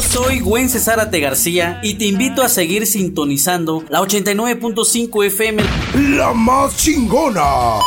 Soy Gwen Cesárate García y te invito a seguir sintonizando la 89.5 FM. La más chingona.